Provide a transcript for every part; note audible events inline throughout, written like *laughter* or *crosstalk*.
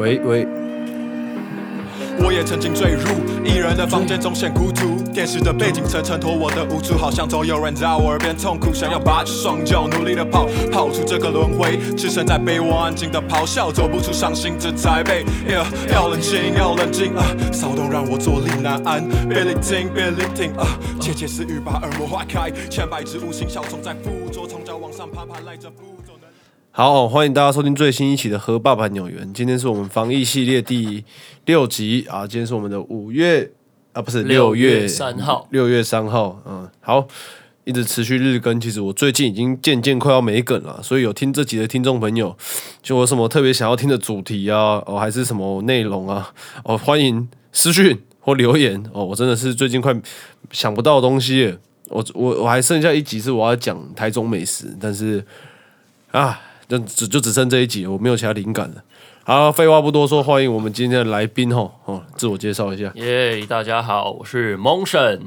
喂喂，我也曾经坠入一人的房间中显孤独，电视的背景层衬托我的无助，好像总有人在我耳边痛哭，想要拔起双脚努力的跑，跑出这个轮回，置身在被窝安静的咆哮，走不出伤心这才被。要冷静，要冷静啊！骚动让我坐立难安，别聆听，别聆听啊！窃窃私语把耳膜划开，千百只无形小虫在附着，从脚往上爬，爬赖着不。好，欢迎大家收听最新一期的《和爸爸纽缘》。今天是我们防疫系列第六集啊，今天是我们的五月啊，不是六月三号，六月三号。嗯，好，一直持续日更。其实我最近已经渐渐快要没梗了，所以有听这集的听众朋友，就有什么特别想要听的主题啊，哦，还是什么内容啊，哦，欢迎私讯或留言哦。我真的是最近快想不到东西了，我我我还剩下一集是我要讲台中美食，但是啊。就只就只剩这一集，我没有其他灵感了。好，废话不多说，欢迎我们今天的来宾吼哦，自我介绍一下。耶大家好，我是蒙神，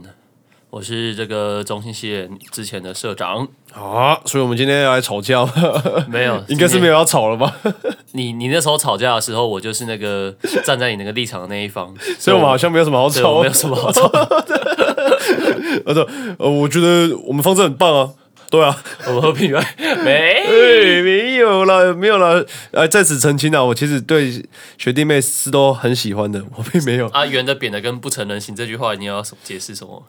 我是这个中心系列之前的社长。好啊，所以我们今天要来吵架，*laughs* 没有，*laughs* 应该是没有要吵了吧？*laughs* 你你那时候吵架的时候，我就是那个站在你那个立场的那一方，所以我们好像没有什么好吵，没有什么好吵。呃，对呃，我觉得我们方式很棒啊。对啊，*laughs* 我们和平安没哎，没有了，没有了。呃，在此澄清啊，我其实对学弟妹是都很喜欢的，*laughs* 我并没有啊，圆的扁的跟不成人形这句话，你要解释什么？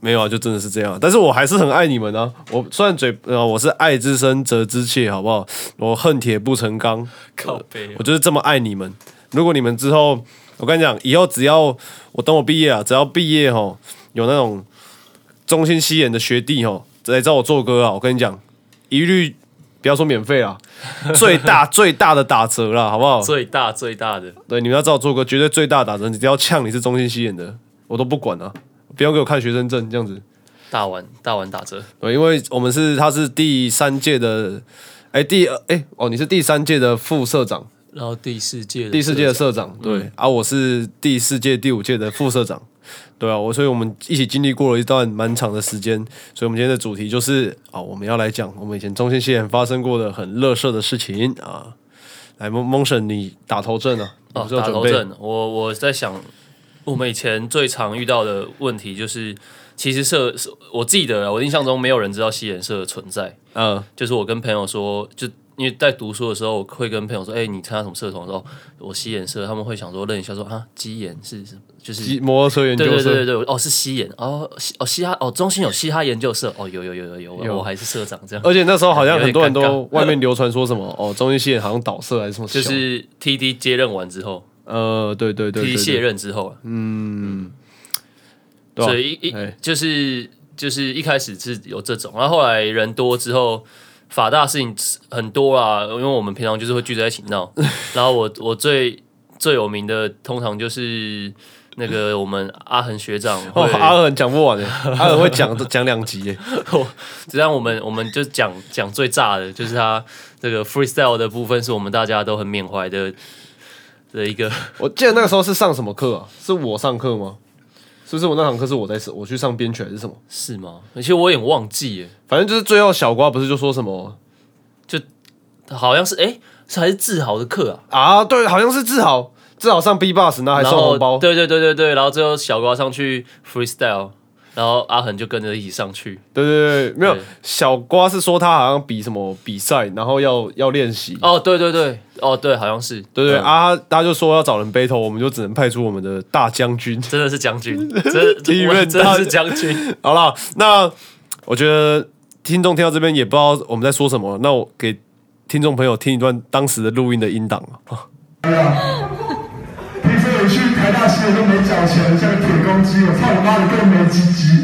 没有啊，就真的是这样。但是我还是很爱你们啊。我虽然嘴呃，我是爱之深责之切，好不好？我恨铁不成钢，靠背我就是这么爱你们。如果你们之后，我跟你讲，以后只要我等我毕业啊，只要毕业吼，有那种中心西演的学弟吼来找我做歌啊，我跟你讲，一律不要说免费啊，*laughs* 最大最大的打折啦，好不好？最大最大的对，你们要找我做歌，绝对最大打折。你只要呛你是中心西演的，我都不管啊，不要给我看学生证这样子。大碗大碗打折，对，因为我们是他是第三届的，哎，第二哎哦，你是第三届的副社长，然后第四届的第四届的社长，对、啊，我是第四届、第五届的副社长，对啊，我所以我们一起经历过了一段蛮长的时间，所以我们今天的主题就是啊，我们要来讲我们以前中心系统发生过的很乐色的事情啊。来，蒙蒙神，你打头阵啊？哦你，是有准备打头阵，我我在想，我们以前最常遇到的问题就是，其实社是我记得啊我印象中没有人知道西研社的存在，嗯，就是我跟朋友说，就因为在读书的时候，我会跟朋友说，哎、你参加什么社团的时候，我西研社，他们会想说认一下说啊，基研是什么？就是摩托车研究对对社，对对对，哦是西研，哦西哦嘻哈哦中心有嘻哈研究社，哦有有有有有，有我还是社长这样，而且那时候好像很多人都外面流传说什么哦，中心系统好像倒社还是什么，就。是 TD 接任完之后呃，对对对对，TD 卸，任之后嗯，所以一一哎。就是就是一开始是有这种，然后后来人多之后，法大事情很多啦，因为我们平常就是会聚在一起闹。*laughs* 然后我我最最有名的，通常就是那个我们阿恒学长哦，阿恒讲不完的，*laughs* 阿恒会讲讲两集耶。*laughs* 这样我们我们就讲讲最炸的，就是他这个 freestyle 的部分，是我们大家都很缅怀的的一个。我记得那个时候是上什么课啊？是我上课吗？是不是我那堂课是我在我去上编曲还是什么？是吗？而且我有点忘记耶，反正就是最后小瓜不是就说什么就好像是哎、是还是志豪的课啊？啊？对，好像是志豪，志豪上 B bus，那还然后送红包。对对对对对，然后最后小瓜上去 freestyle，然后阿恒就跟着一起上去。对对对，没有小瓜是说他好像比什么比赛，然后要要练习。哦，对对对，哦对，好像是，对对、嗯啊，他就说要找人 battle，我们就只能派出我们的大将军。真的是将军，真第一任大真的是将军。*laughs* 好了，那我觉得听众听到这边也不知道我们在说什么，那我给听众朋友听一段当时的录音的音档啊。平时我去台大洗脸都没缴钱，像个铁公鸡，我操你妈你更没鸡鸡。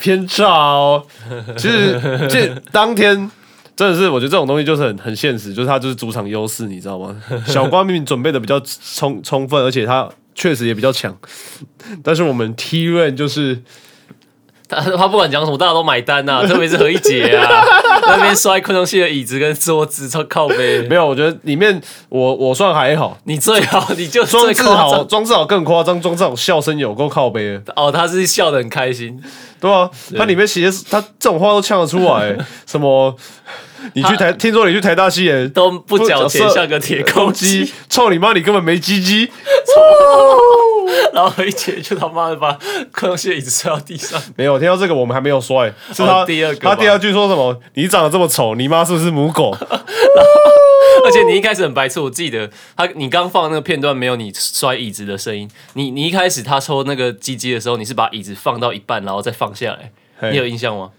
偏差哦。其实这当天真的是，我觉得这种东西就是很很现实，就是他就是主场优势，你知道吗？*laughs* 小瓜明明准备的比较充充分，而且他确实也比较强，但是我们 T 润就是他他不管讲什么，大家都买单呐、特别是何一杰啊，那边摔昆虫系的椅子跟桌子，超靠背。没有，我觉得里面我我算还好。你最好，你就装志最夸豪，张庄志豪更夸张，装志豪笑声有够靠背的，哦，他是笑得很开心，对啊，他里面写他这种话都呛得出来，*laughs* 什么？*laughs* 你去台，听说你去台大戏演都不缴钱，像个铁公鸡鸡。，操你妈！你根本没鸡鸡。*laughs* 然后一姐就他妈的把昆虫系的椅子摔到地上。没有听到这个，我们还没有摔，是他、哦第二个他第二句说什么？你长得这么丑，你妈是不是母狗？然 *laughs* 后而且你一开始很白痴，我记得他你刚放那个片段没有你摔椅子的声音。你你一开始他抽那个鸡鸡的时候，你是把椅子放到一半，然后再放下来，你有印象吗？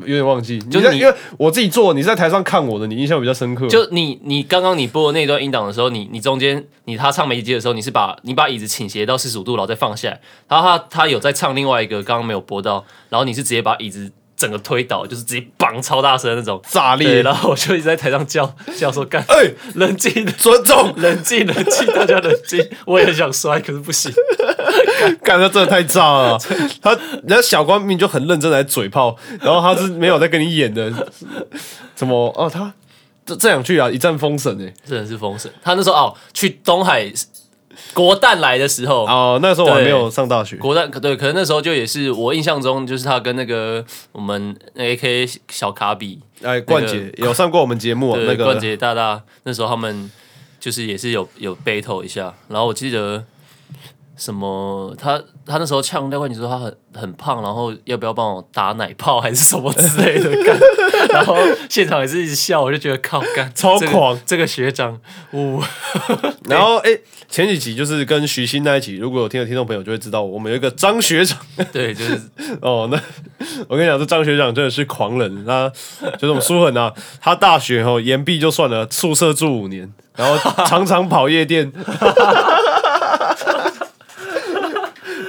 有点忘记，就是因为我自己做，你是在台上看我的，你印象比较深刻。就你你刚刚你播的那段音档的时候，你你中间你他唱没接的时候，你是把你把椅子倾斜到四十五度，然后再放下来，然后他他有在唱另外一个刚刚没有播到，然后你是直接把椅子整个推倒，就是直接绑超大声那种，炸裂，然后我就一直在台上叫 *laughs* 叫说干，哎、冷静尊重，冷静冷静，大家冷静，*laughs* 我也很想摔，可是不行。*laughs* 干他真的太炸了，他人家小官明就很认真来嘴炮，然后他是没有在跟你演的，什么哦他。这这两句啊，一战封神哎！真的是封神。他那时候哦，去东海国蛋来的时候，哦，那时候我还没有上大学，国蛋对，可能那时候就也是我印象中，就是他跟那个我们 A K 小卡比，哎，冠杰有上过我们节目啊，*laughs* 那个。冠杰大大那时候他们就是也是有有 battle 一下，然后我记得什么他他那时候呛廖冠杰说他很很胖，然后要不要帮我打奶泡还是什么之类的干，然后现场也是一直笑，我就觉得靠干 *laughs* 这个超狂这个学长，呜、*laughs* 然后哎、前几集就是跟徐新那一集，如果有听的听众朋友就会知道，我们有一个张学长 *laughs* 对，就是哦。那我跟你讲，这张学长真的是狂人，他就是我们苏恒啊，他大学哦延毕就算了，宿舍住五年，然后常常跑夜店。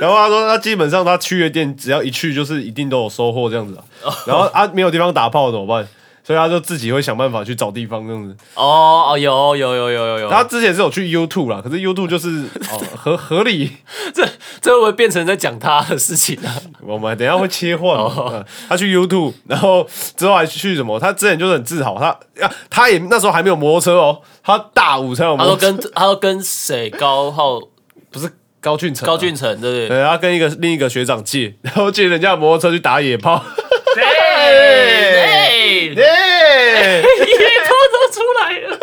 然后他说，他基本上他去的店，只要一去就是一定都有收获这样子啊。然后啊，没有地方打炮怎么办？所以他就自己会想办法去找地方这样子。哦哦有有有有有有，他之前是有去 YouTube 啦，可是 YouTube 就是哦合合理，*laughs* 这这会不会变成在讲他的事情啊？我们等一下会切换、哦嗯他去 YouTube，然后之后还去什么？他之前就是很自豪，他呀，他也那时候还没有摩托车哦，他大五才有他摩托车，都跟他都跟谁高浩不是高俊成啊、高俊成对不对？对，他跟一个另一个学长借，然后借人家摩托车去打野炮，对，*laughs* 哎耶！野炮都出来了，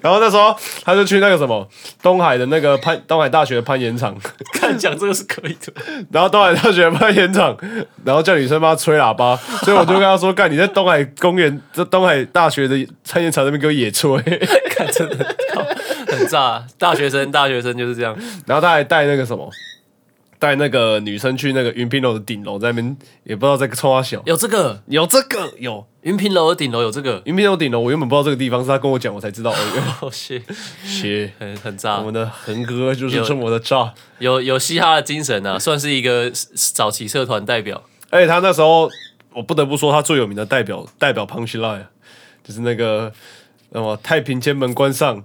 然后那时候他就去那个什么东海的那个攀东海大学的攀岩场，看讲这个是可以的。然后东海大学攀岩场，然后叫女生帮他吹喇叭，所以我就跟他说：“干，你在东海公园，这东海大学的攀岩场那边给我野吹。*laughs* ”看真的很炸，大学生大学生就是这样。然后他还带那个什么，带那个女生去那个云平楼的顶楼，在那边也不知道在冲他小，有这个？有这个？有。云平楼的顶楼有这个，云平楼顶楼，我原本不知道这个地方，是他跟我讲我才知道。*laughs* 哦，哦谢，切，很很炸。我们，的恒哥就是这么的炸。有有嘻哈的精神啊，算是一个早期社团代表。而且他那时候，我不得不说他最有名的代表代表 punch line，就是那个那么太平间门关上，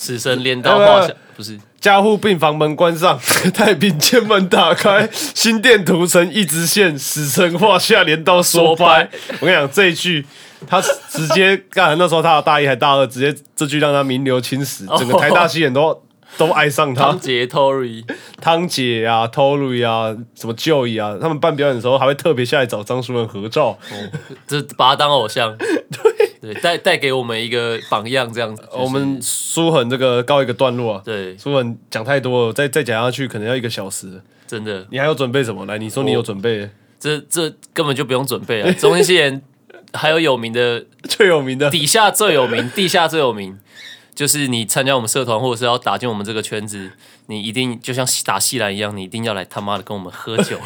此生镰刀画下，不是加护病房门关上，*laughs* 太平间门打开，心电图成一直线，死神画下镰刀说拜。我跟你讲这一句，他直接干，那时候他的大一还大二，直接这句让他名留青史，*laughs* 整个台大西人都。都爱上他汤，杰 Tory，汤姐啊、Tory 啊、什么 Joey 啊，他们办表演的时候还会特别下来找张淑文合照。这把他当偶像，*laughs* 对，带带给我们一个榜样，这样子。就是我们苏恒这个告一个段落啊，对，苏恒讲太多了，再再讲下去可能要一个小时。真的，你还有准备什么？来，你说你有准备这这根本就不用准备啊！*laughs* 中心系人还有有名的，*laughs* 最有名的底下最有名，*laughs* 地下最有名，就是你参加我们社团或者是要打进我们这个圈子，你一定就像打戏篮一样，你一定要来他妈的跟我们喝酒，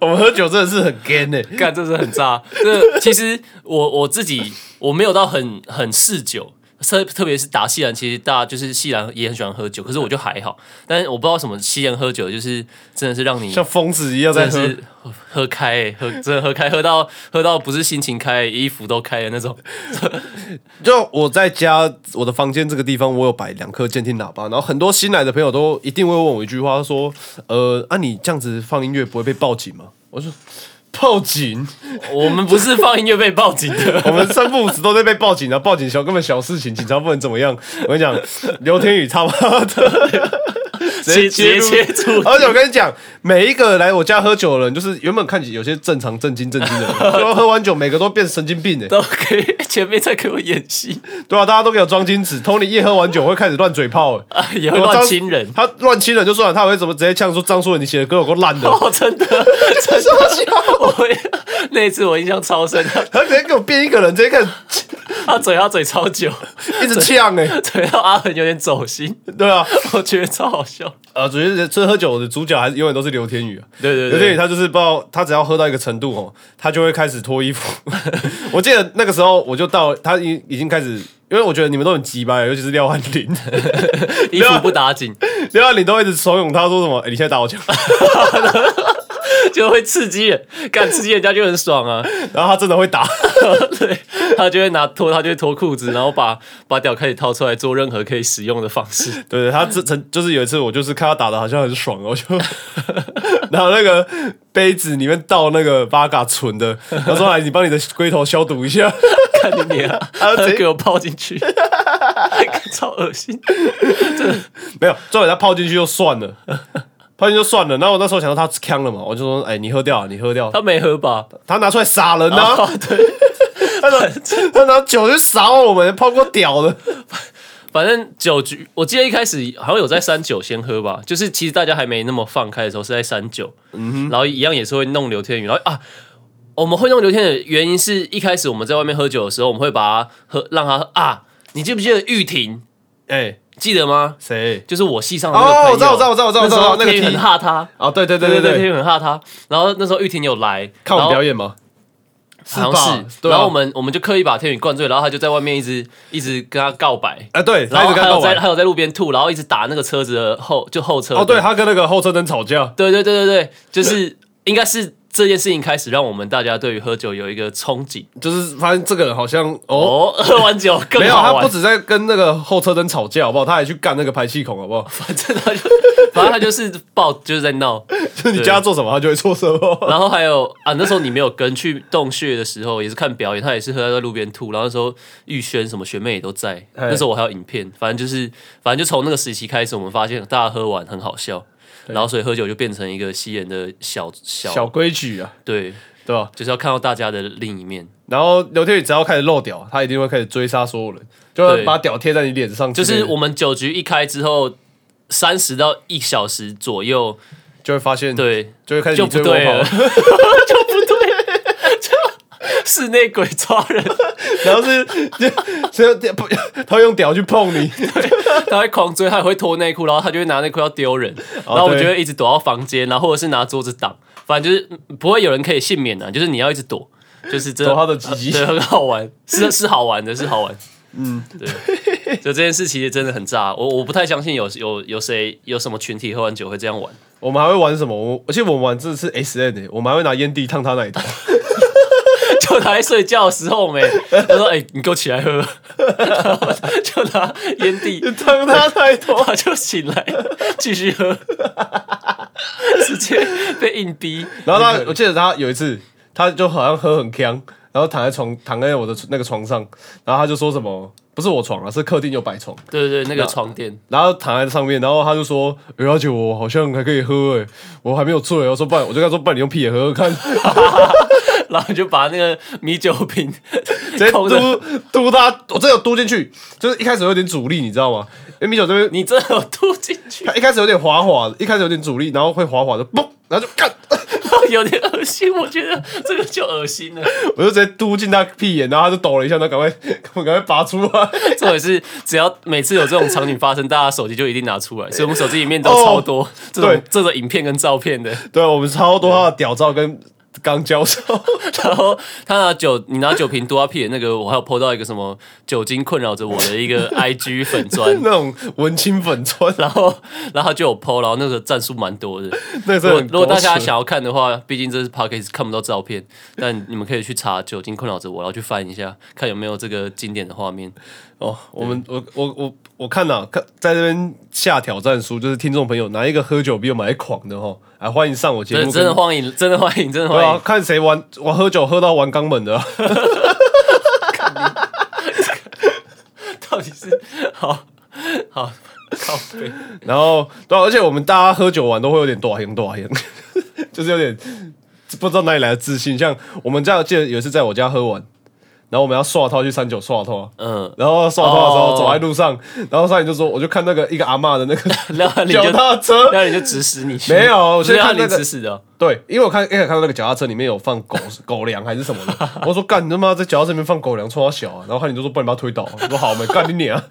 我们喝酒真的是很 gay 呢、干，这是很渣。这其实我我自己我没有到很很嗜酒。特特别是打西兰，其实大家就是西兰也很喜欢喝酒，可是我就还好。但是我不知道什么西兰喝酒就是真的是让你像疯子一样在喝喝开、欸，喝真的喝开，喝到喝到不是心情开，衣服都开的那种。*laughs* 就我在家我的房间这个地方，我有摆两颗监听喇叭，然后很多新来的朋友都一定会问我一句话，说：“呃，啊，你这样子放音乐不会被报警吗？”我说：“报警？我们不是放音乐被报警的，*laughs* 我们三不五时都在被报警啊！报警小根本小事情，警察不能怎么样。我跟你讲，刘天宇他妈的。直接切出而且我跟你讲，每一个来我家喝酒的人，就是原本看起有些正常、正经、正经的人，*laughs* 最后喝完酒，每个都变神经病哎、都可以前面在给我演戏。对啊，大家都给我装矜持。Tony 一喝完酒会开始乱嘴炮 *laughs* 哎、啊，也会乱亲人。他乱亲人就算了，他还会怎么直接呛说张书文你写的歌有够烂的，*laughs* 哦，真的，真的，我那一次我印象超深，他他直接给我变一个人，直接开始他嘴他嘴超久，一直呛哎、嘴到阿恒有点走心，对啊，我觉得超好笑。呃，主要是这喝酒的主角还是永远都是刘天宇啊。对对刘天宇对，他就是不知道，他只要喝到一个程度哦，他就会开始脱衣服。*laughs* 我记得那个时候我就到，他已已经开始，因为我觉得你们都很急吧，尤其是廖汉林，*laughs* 衣服不打紧，廖汉林都一直怂恿他说什么，哎、你现在打我枪，*laughs* *laughs* 就会刺激人，干刺激人家就很爽啊。然后他真的会打，*laughs* 对他就会拿脱，他就会脱裤子，然后把把屌开始掏出来做任何可以使用的方式。对对，他这曾就是有一次我就是看他打的好像很爽哦，我就 *laughs* 然后那个杯子里面倒那个八嘎纯的，然后说来你帮你的龟头消毒一下，看你脸啊，啊直接给我泡进去，超恶心。没有，重点他泡进去就算了。泡就算了，然后我那时候想到他呛了嘛，我就说：“哎、你喝掉啊，你喝掉。”他没喝吧？他拿出来撒人啊！哦，对，*laughs* 他拿他拿酒去撒我们，泡过屌的。反正酒局，我记得一开始好像有在三九先喝吧，就是其实大家还没那么放开的时候是在三九，嗯然后一样也是会弄刘天宇，然后啊，我们会弄刘天宇的原因是一开始我们在外面喝酒的时候，我们会把他喝让他喝啊，你记不记得玉婷？哎，记得吗？谁？就是我系上的那个朋友哦我知道我知道我知道我知道我知道那个天很怕他，哦，对对对对对，天对对对，宇很怕他。然后那时候玉婷有来看我们表演，吗？好吧像是。然后我们我们就刻意把天宇灌醉，然后他就在外面一直一直跟他告白。哎，对，然后。还有在还有在路边吐，然后一直打那个车子的后就后车。哦，对，他跟那个后车灯吵架。对对对对对，就是应该是这件事情开始让我们大家对于喝酒有一个憧憬。就是发现这个人好像哦，哦，喝完酒更没有，他不。止在跟那个后车灯吵架，好不好？他还去干那个排气孔，好不好？*laughs* 反正他就反正他就是爆就是在闹。就是你叫他做什么，他就会做什么。然后还有啊，那时候你没有跟去洞穴的时候，也是看表演，他也是喝在路边吐。然后那时候玉轩什么学妹也都在，那时候我还有影片。反正就是，反正就从那个时期开始，我们发现大家喝完很好笑，然后所以喝酒就变成一个吸烟的小小小规矩啊，对，对吧？就是要看到大家的另一面。然后刘天宇只要开始漏屌，他一定会开始追杀所有人，就会把屌贴在你脸上就是我们酒局一开之后，三十到一小时左右，就会发现，，对，就会开始就不对了，跑就，不对了，就 *laughs* 室内鬼抓人，*laughs* 然后是 *laughs* 就就不，他会用屌去碰你，*laughs* 他会狂追，他也会脱内裤，然后他就会拿内裤要丢人，哦然后我就会一直躲到房间，然后或者是拿桌子挡，反正就是不会有人可以幸免的、就是你要一直躲，就是真躲他的鸡。鸡对，很好玩，是是好玩的，是好玩。嗯，对，就这件事其实真的很炸，我我不太相信有有有谁有什么群体喝完酒会这样玩。我们还会玩什么？我而且我们玩真的是 S N 的，我们还会拿烟蒂烫他奶头，就他在睡觉的时候没，他说：“哎、你给我起来喝。” *laughs* 就拿烟蒂，烫他太头。*laughs* 他就醒来继续喝，*laughs* 直接被硬逼。然后他，我记得他有一次，他就好像喝很呛，然后躺在床躺在我的那个床上，然后他就说什么，不是我床啊，是客厅有摆床，对对对，那个床垫，然后躺在上面，然后他就说，哎、而且我好像还可以喝哎、我还没有醉，我说不然，我就跟他说，不然你用屁眼喝喝看，然后就把那个米酒瓶直接 *laughs* 嘟嘟他，我真的有嘟进去，就是一开始有点阻力，你知道吗？因为米酒这边你真的有嘟进去，它一开始有点滑滑的，一开始有点阻力，然后会滑滑的，嘣，然后就干，*laughs* 有点恶心。我觉得这个就恶心了。我就直接嘟进他屁眼，然后他就抖了一下，然后赶快赶快拔出来。这也是，只要每次有这种场景发生，大家手机就一定拿出来，所以我们手机里面都哦超多这对种这种影片跟照片的。对，我们超多他的屌照跟刚教授，然后他拿酒，你拿酒瓶多阿屁的那个，我还有 PO 到一个什么酒精困扰着我的一个 *laughs* IG 粉砖，那种文青粉砖，然后然后他就有 PO，然后那个赞数蛮多的。那时候如果如果大家想要看的话，毕竟这是 podcast 看不到照片，但你们可以去查“酒精困扰着我”，然后去翻一下，看有没有这个经典的画面。哦，我们我我我我看呐、看在这边下挑战书，就是听众朋友拿一个喝酒比我们还狂的哈，啊欢迎上我节目跟，真的真的欢迎，真的欢迎，真的欢迎。看谁玩我喝酒喝到玩肛门的啊、*laughs* 到底是好好靠背，然后对啊、而且我们大家喝酒玩都会有点多言多言，*laughs* 就是有点不知道哪里来的自信。像我们家记得有一次在我家喝完，然后我们要刷套去三九刷套，嗯，然后刷套的时候哦走在路上，然后上来就说，我就看那个一个阿嬷的那个 *laughs* 脚踏车，然后你就指使你去，没有我先看那个指使的哦。对，因为我看一开始看到那个脚踏车里面有放狗狗粮还是什么的，*laughs* 我说干你他妈在脚踏车里面放狗粮，冲他小啊！然后汉你就说不然把它推倒，我说好，我们干你娘！*laughs*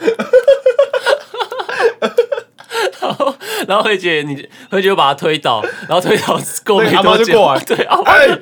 然后慧姐你慧姐就把他推倒，然后推倒阿多久，嬷就过来。对，阿妈哎，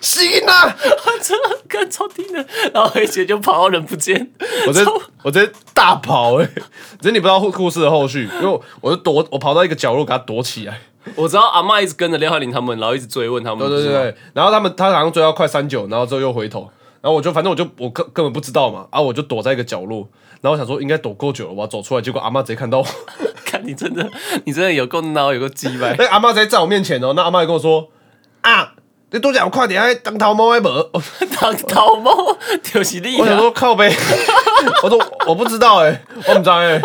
行啊！*laughs* 真的干超低的，然后黑姐就跑到人不见，我在超我在大跑哎、欸，只是你不知道故故事的后续，因为我就躲，我跑到一个角落给他躲起来。我知道阿妈一直跟着廖汉林他们，然后一直追问他们，对对对，对，然后他们他好像追到快三九，然后之后又回头，然后我就反正我就我根根本不知道嘛，啊，我就躲在一个角落，然后我想说应该躲够久了，我要走出来，结果阿妈直接看到我，*laughs* 看你真的你真的有够孬，有够鸡掰。那。*laughs* 阿妈直接在我面前哦，那阿妈还跟我说啊，你多讲快点，还当头毛还无。当头毛 *laughs* 就是你我想啊！说靠背，*laughs* 我说我不知道哎、我不知道哎、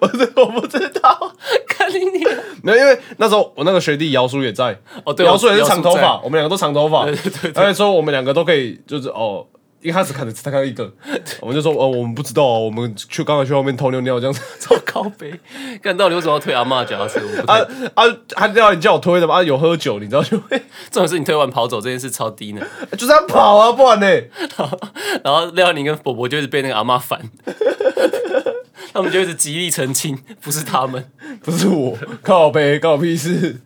我 *laughs* 说我不知道，看你你没有，因为那时候我那个学弟姚叔也在，哦，对，姚叔也是长头在发，我们两个都长头发，对对对。对而且说我们两个都可以，就是哦，一开始看的他看到一个，我们就说哦，我们不知道哦，我们去刚才去外面偷尿尿这样子，超靠背。看到底为什么要推阿妈脚踏车？我不啊太啊，他叫你叫我推的嘛，啊有喝酒，你知道就会重点是你推完跑走这件事超低呢。*laughs* 就是要跑啊，不然呢，*laughs* 然后廖宁跟伯伯就一直被那个阿妈烦，*laughs* 他们就一直极力澄清不是他们。不是我靠背，关我屁事。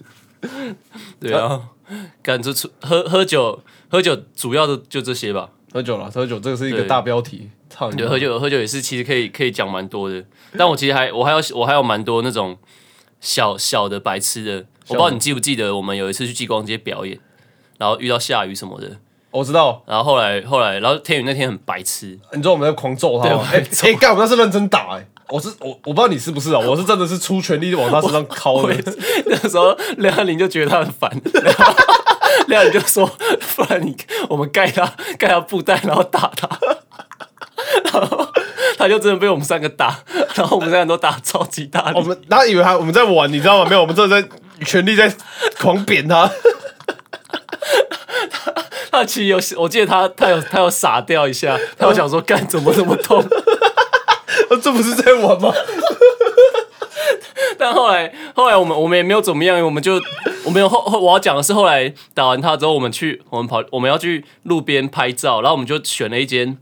对啊，感觉出喝喝酒喝酒主要的就这些吧。喝酒了，喝酒这个是一个大标题，操你妈！对，喝酒喝酒也是其实可以可以讲蛮多的，但我其实还我还有我还有蛮多那种小小的白痴的，我不知道你记不记得我们有一次去激光街表演，然后遇到下雨什么的，我知道，然后后来后来然后天宇那天很白痴，你知道我们在狂揍他吗？对哎哎，干，我那是认真打哎，我是我我不知道你是不是啊，我是真的是出全力往他身上敲的。那时候梁安林就觉得他很烦，*laughs* 然 *laughs* 后梁安林就说：“ *laughs* 不然你我们盖他盖他布袋，然后打他。*laughs* ”然后他就真的被我们三个打，然后我们三个人都打超级大力我。们他以为他我们在玩，你知道吗？没有，我们真的在全力在狂扁他。他其实有，我记得他他有他有傻掉一下，他有想说干怎么这么痛，这不是在玩吗？但后来后来我们我们也没有怎么样，我们就我没有后后我要讲的是后来打完他之后，我们去我们跑我们要去路边拍照，然后我们就选了一间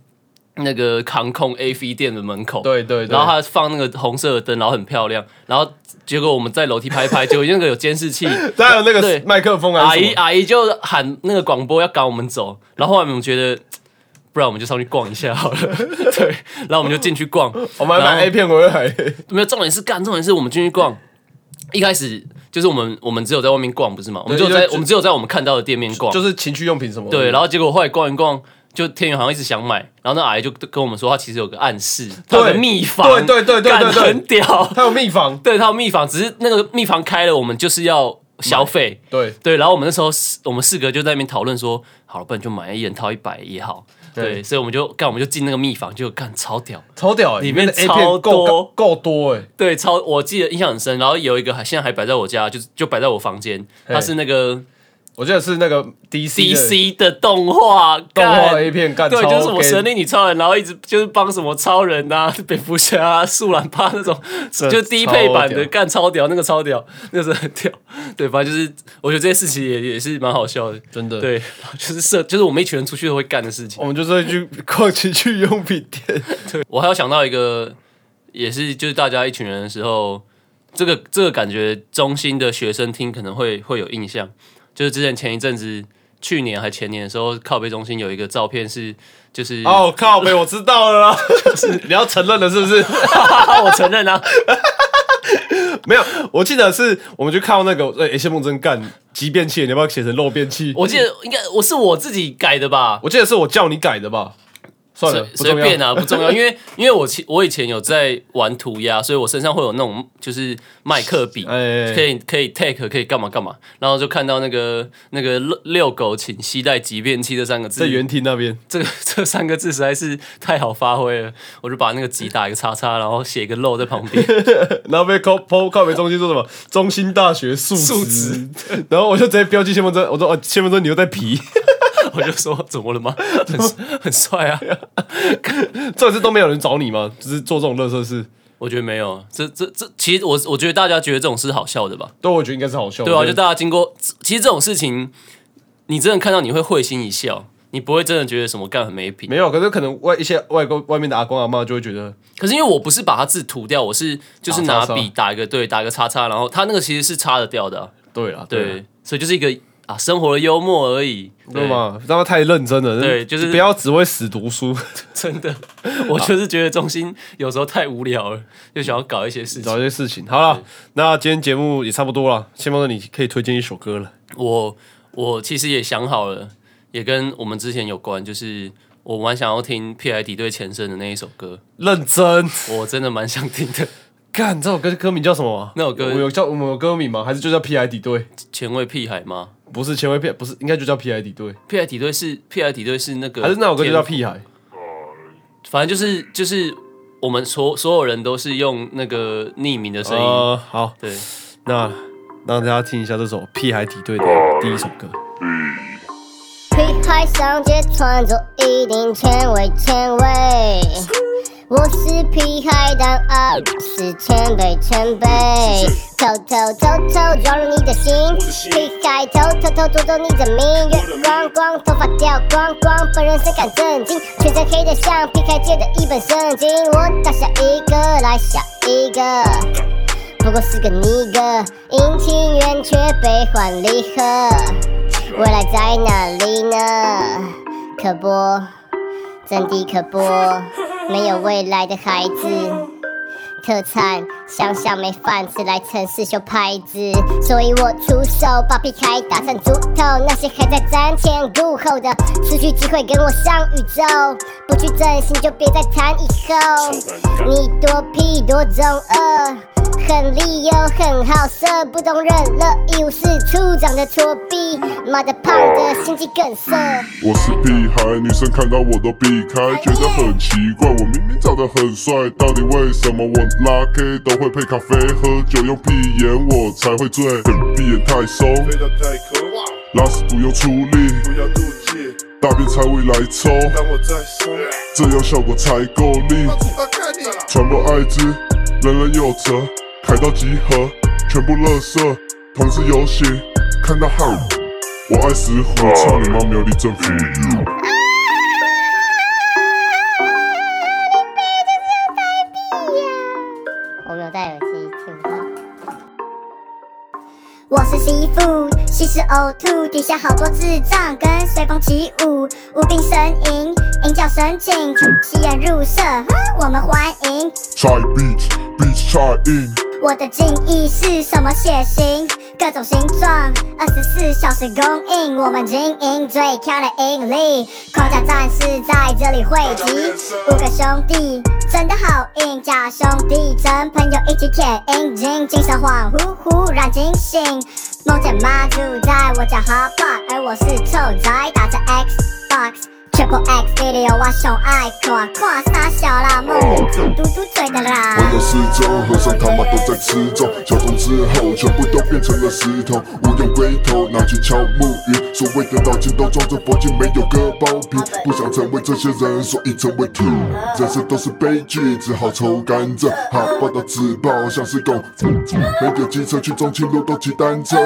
那个航空 A V 店的门口，对对对然后他放那个红色的灯，然后很漂亮，然后结果我们在楼梯拍一拍，*laughs* 结果那个有监视器，他还有那对个麦克风阿姨？阿姨就喊那个广播要赶我们走，然后后来我们觉得。不然我们就上去逛一下好了，*laughs* 对，然后我们就进去逛，我们还买 A 片回来。没有重点是干，重点是我们进去逛，一开始就是我们我们只有在外面逛，不是吗？我们只有在就我们只有在我们看到的店面逛，就是情趣用品什么。对，然后结果后来逛一逛，就天宇好像一直想买，然后那阿姨就跟我们说，她其实有个暗示，她的秘方，对对对对很屌，他有秘方。对，她有秘方，只是那个秘方开了，我们就是要消费。对，对，然后我们那时候四我们四个就在那边讨论说，好了，不然就买一人掏一百也好。对，所以我们就干，我们就进那个秘房，就干超屌。超屌欸！里面的 A 超片够多够多哎。对，超我记得印象很深。然后有一个还现在还摆在我家，就就摆在我房间，它是那个我记得是那个 DC 的 DC 的动画，动画干 A 片干，对，就是什么神力女超人，然后一直就是帮什么超人啊、蝙蝠侠啊、*laughs* 树懒帕那种，就低配版的干超屌，那个超屌，那个是很屌。*laughs* 对，反正就是我觉得这些事情也也是蛮好笑的。真的。对，就是社，就是我们一群人出去都会干的事情我。们就是会去逛情趣用品店。*laughs* 对我还要想到一个，也是就是大家一群人的时候这个这个感觉，中心的学生听可能会会有印象，就是之前前一阵子，去年还前年的时候，靠背中心有一个照片是，就是哦，靠背，我知道了啦，*laughs* 你要承认了是不是？*laughs* 我承认啊，*laughs* 没有，我记得是我们去看到那个，呃，谢梦真干畸变器，你要不要写成漏变器？我记得应该我是我自己改的吧，我记得是我叫你改的吧？算了，随便啊，不重要，因为 *laughs* 因为我其我以前有在玩涂鸦，所以我身上会有那种就是麦克笔，哎可以可以 take 可以干嘛干嘛，然后就看到那个那个遛遛狗请携带即便器这三个字，在园厅那边，这个这三个字实在是太好发挥了，我就把那个集打一个叉叉，然后写一个漏在旁边，*laughs* 然后被靠靠靠北中心说什么？中心大学素素质，*laughs* 然后我就直接标记谢梦真，我说哦，谢梦真你又在皮，我就说怎么了吗？*laughs* 很很帅啊，*laughs* 这次都没有人找你吗？只是做这种乐色事，我觉得没有，这这这其实我我觉得大家觉得这种事好笑的吧。对，我觉得应该是好笑的，对啊，就大家经过，其实这种事情，你真的看到你会会心一笑，你不会真的觉得什么干很没品。没有，可是可能外一些外国外面的阿公阿妈就会觉得，可是因为我不是把它字涂掉，我是就是拿笔打一个对，打一个叉叉，然后它那个其实是擦得掉的啊、对啊，对，所以就是一个啊生活的幽默而已，对？吗？让他太认真了，对就是不要只会死读书，*laughs* 真的，我就是觉得中心有时候太无聊了，就想要搞一些事情，搞。一些事情。好了，那今天节目也差不多了，谢梦真你可以推荐一首歌了。我我其实也想好了，也跟我们之前有关，就是我蛮想要听 P.I. 敌对前身的那一首歌，认真我真的蛮想听的。干，这首歌歌名叫什么啊？那首歌我有叫我们有歌名吗？还是就叫 P.I. 底队？前卫屁孩吗不是前卫屁不是，应该就叫 P.I. 敌对，？P.I. 底队是 P.I. 底队是那个，还是那首歌就叫，屁孩？反正就是就是我们所所有人都是用那个匿名的声音，呃，好，对，那让大家听一下这首屁孩底队的第一首歌。屁孩上街穿着一定前卫前卫，我是屁孩，但啊是前辈前辈，偷偷偷偷钻入你的心，屁孩偷偷偷夺走你的命，月光光，头发掉光光，本人深感震惊，全身黑的像屁孩借的一本圣经，我打下一个，来下一个。不过是个尼哥，阴晴圆缺悲欢离合，未来在哪里呢？可播，真的可播，没有未来的孩子。特产，想想没饭吃，来城市秀牌子，所以我出手把皮开打成猪头。那些还在瞻前顾后的，失去机会跟我上宇宙，不去真心就别再谈以后。你多屁多中二，很利诱很好色，不懂忍了，一无是处长得挫逼，妈的胖的心肌梗塞。我是屁孩，女生看到我都避开，觉得很奇怪。我明明长得很帅，到底为什么我拉 K 都会配咖啡喝酒？用屁眼我才会醉，闭眼太松，飞到太空，拉屎不用出力，不要妒忌，大便才会来抽，当我再说，这样效果才够力。传播艾滋，人人有责，开到集合，全部垃圾，同志游行，看到号，我爱死虎，操你妈苗栗政府！我是媳妇，吸食呕吐，底下好多智障跟随风起舞，无病呻吟，鹰叫神情，吸眼入舍，我们欢迎。Try beat beat try in，我的敬意是什么血型？各种形状，二十四小时供应，我们经营最强的盈利。框架战士在这里汇集，五个兄弟真的好硬，假兄弟真朋友一起舔阴茎，精神恍惚，忽然惊醒。梦见妈住在我家 hot pot，而我是臭仔，打着 Xbox。Triple X video 我熊爱看，看傻小啦，梦里嘟嘟嘴的啦。我的失踪，和尚他妈都在吃粽，敲钟之后全部都变成了石头，无用归头拿去敲木鱼，所谓的脑筋都装着佛经，没有割包皮，不想成为这些人，所以成为 to 人生都是悲剧，只好抽甘蔗，好报道自爆像是狗，没有机车去中清路都骑单车。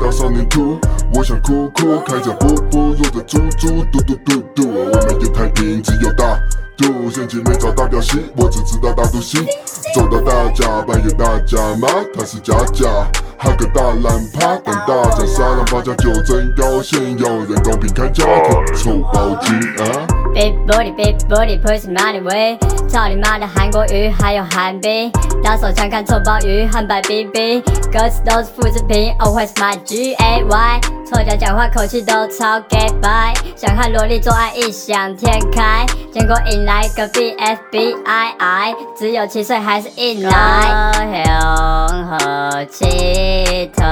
大少年哭，我想哭哭，开着布布，落着猪猪，嘟嘟嘟嘟，我们也太平，只有大。度，现今没找大表情，我只知道大肚心。走到大家，扮演大家吗？他是假假，喊个大懒趴，当大家杀让发家就真高兴，有人公平看家庭，臭包机啊！Big booty, big booty, push money way。操你妈的韩国语，还有韩冰，打手枪看臭鲍鱼和白冰冰，歌词都是复制品，Always my G A Y。臭脚讲话口气都超 g a y b y 想和萝莉做爱异想天开，结果引来隔壁 FBI I，只有七岁还是一奶。高雄和奇特，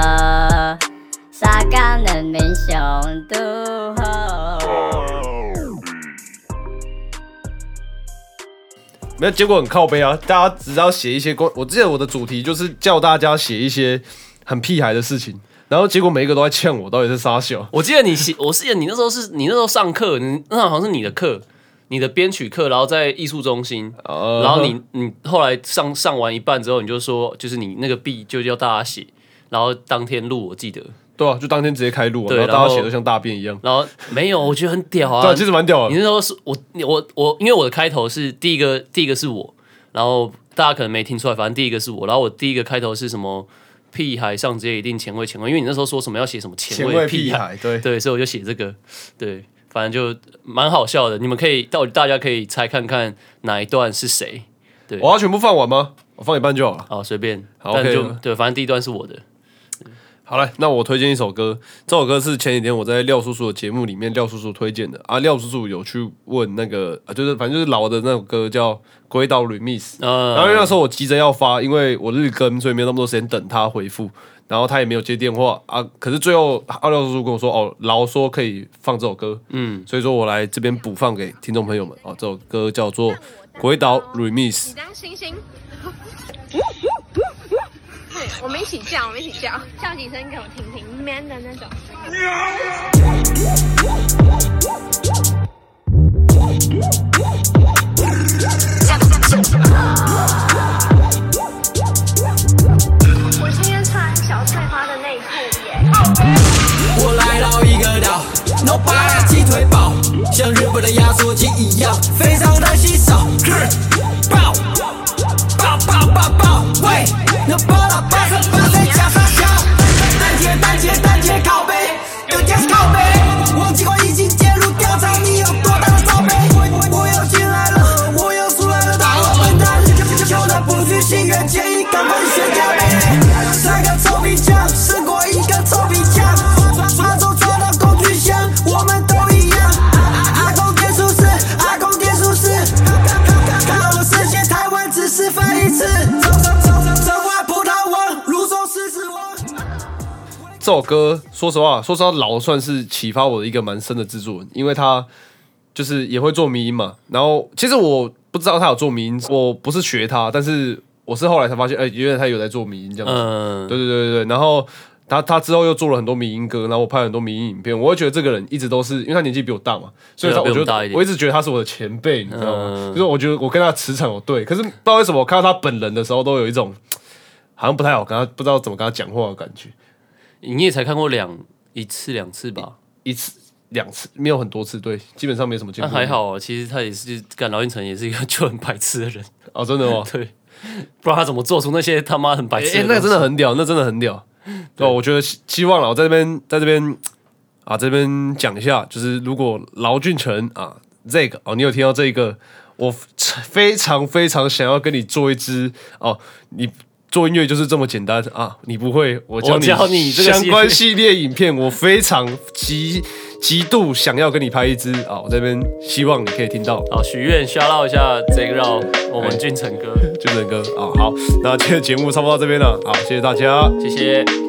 沙冈人民雄都后。没有，结果很靠背啊！大家只要写一些关，我记得我的主题就是叫大家写一些很屁孩的事情，然后结果每一个都在呛我，到底是傻笑？我记得你写，我记得你那时候是你那时候上课，你那好像是你的课，你的编曲课，然后在艺术中心，呃然后你你后来上上完一半之后，你就说，就是你那个 B 就叫大家写，然后当天录，我记得，对啊，就当天直接开录、然后大家写的像大便一样，然后没有，我觉得很屌啊，*laughs* 对啊，其实蛮屌的。你那时候是我我我，因为我的开头是第一个，第一个是我，然后大家可能没听出来，反正第一个是我，然后我第一个开头是什么屁孩上街一定前卫前卫，因为你那时候说什么要写什么前前卫屁屁孩，对，对，所以我就写这个，对，反正就蛮好笑的，你们可以到大家可以猜看看哪一段是谁，对。我要全部放完吗？我放一半就好了。好随便，好但就对，反正第一段是我的，好嘞，那我推荐一首歌，这首歌是前几天我在廖叔叔的节目里面廖叔叔推荐的。啊，廖叔叔有去问那个啊，就是反正就是老的那首歌叫《鬼岛 Remix》，嗯，然后因为那时候我急着要发，因为我日更，所以没有那么多时间等他回复，然后他也没有接电话啊。可是最后奥廖叔叔跟我说，哦，劳说可以放这首歌，嗯，所以说我来这边补放给听众朋友们哦。这首歌叫做《鬼岛 Remix 你》。当星星。对，我们一起叫，我们一起叫，叫几声给我听听，man 的那种。，no 把鸡腿堡，像日本的压缩机一样，非常的稀少。爆爆爆爆爆，喂，那爆了八十这首歌，说实话，说实话，老算是启发我的一个蛮深的制作人，因为他就是也会做迷音嘛。然后其实我不知道他有做迷音，我不是学他，但是我是后来才发现，哎、原来他有在做迷音这样子。嗯，对对对对对，然后他他之后又做了很多迷音歌，然后我拍了很多迷音影片，我会觉得这个人一直都是，因为他年纪比我大嘛，所以他我觉比我一点得我一直觉得他是我的前辈，你知道吗？嗯就是我觉得我跟他磁场有对，可是不知道为什么我看到他本人的时候，都有一种好像不太好跟他不知道怎么跟他讲话的感觉。你也才看过两一次两次吧？一次两次没有很多次，对，基本上没什么见过。那还好啊，其实他也是干劳运成也是一个就很白痴的人，*laughs* 哦，真的哦，*laughs* 对，不知道他怎么做出那些他妈很白痴？那个真的很屌，那真的很屌。对吧，我觉得希希望了，我在这边在这边啊这边讲一下，就是如果劳俊成啊这个哦，你有听到这个，我非常非常想要跟你做一支哦，你。做音乐就是这么简单啊！你不会，我教我教你相关系列影片，我非常极极度想要跟你拍一支啊！我这边希望你可以听到。啊许愿 shout out 一下这个让我们俊成哥，*laughs* 俊成哥啊，好，那今天节目差不多到这边了，好，谢谢大家。谢谢。